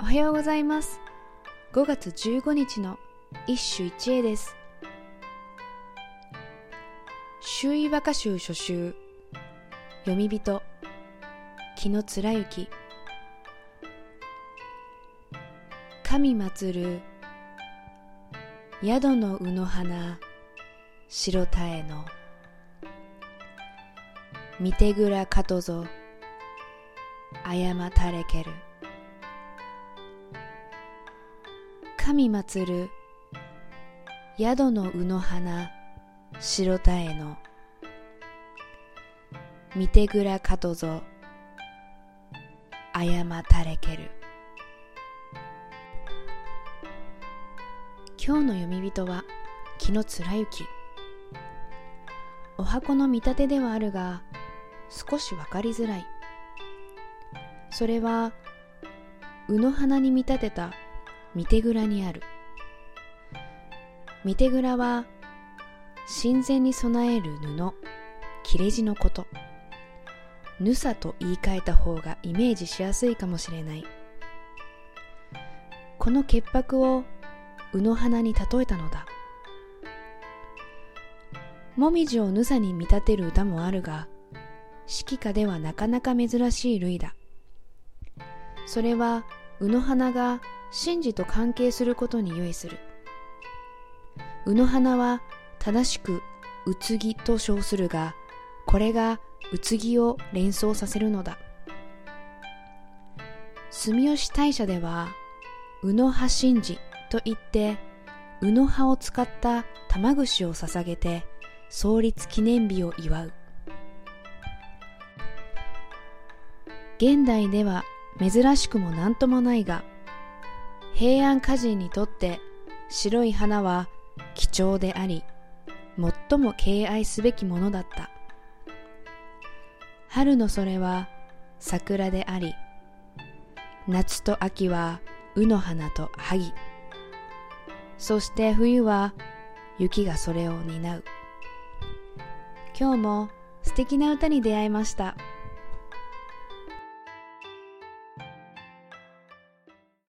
おはようございます。5月15日の一首一会です。周囲和歌集初集読み人木野貫之神祭る宿の卯の花白田への。見てぐらかとぞ謝たれける。神祭る宿の卯の花白田への。見てぐらかとぞ謝たれける。今日の読み人は木野貫之お箱の見立てではあるが少しわかりづらい。それは卯の花に見立てた見て蔵にある。見て蔵は神前に備える布切れ字のこと。ぬさと言い換えた方がイメージしやすいかもしれない。この潔白を卯の花に例えたのだ。もみじをぬさに見立てる歌もあるが指揮歌ではなかなか珍しい類だ。それは卯の花が神事と関係することに由意する。卯の花は正しくうつぎと称するがこれがうつぎを連想させるのだ。住吉大社では卯の葉神事といって卯の葉を使った玉串を捧げて創立記念日を祝う。現代では珍しくも何ともないが平安歌人にとって白い花は貴重であり最も敬愛すべきものだった。春のそれは桜であり夏と秋は卯の花と萩。そして冬は雪がそれを担う。今日も素敵な歌に出会いました。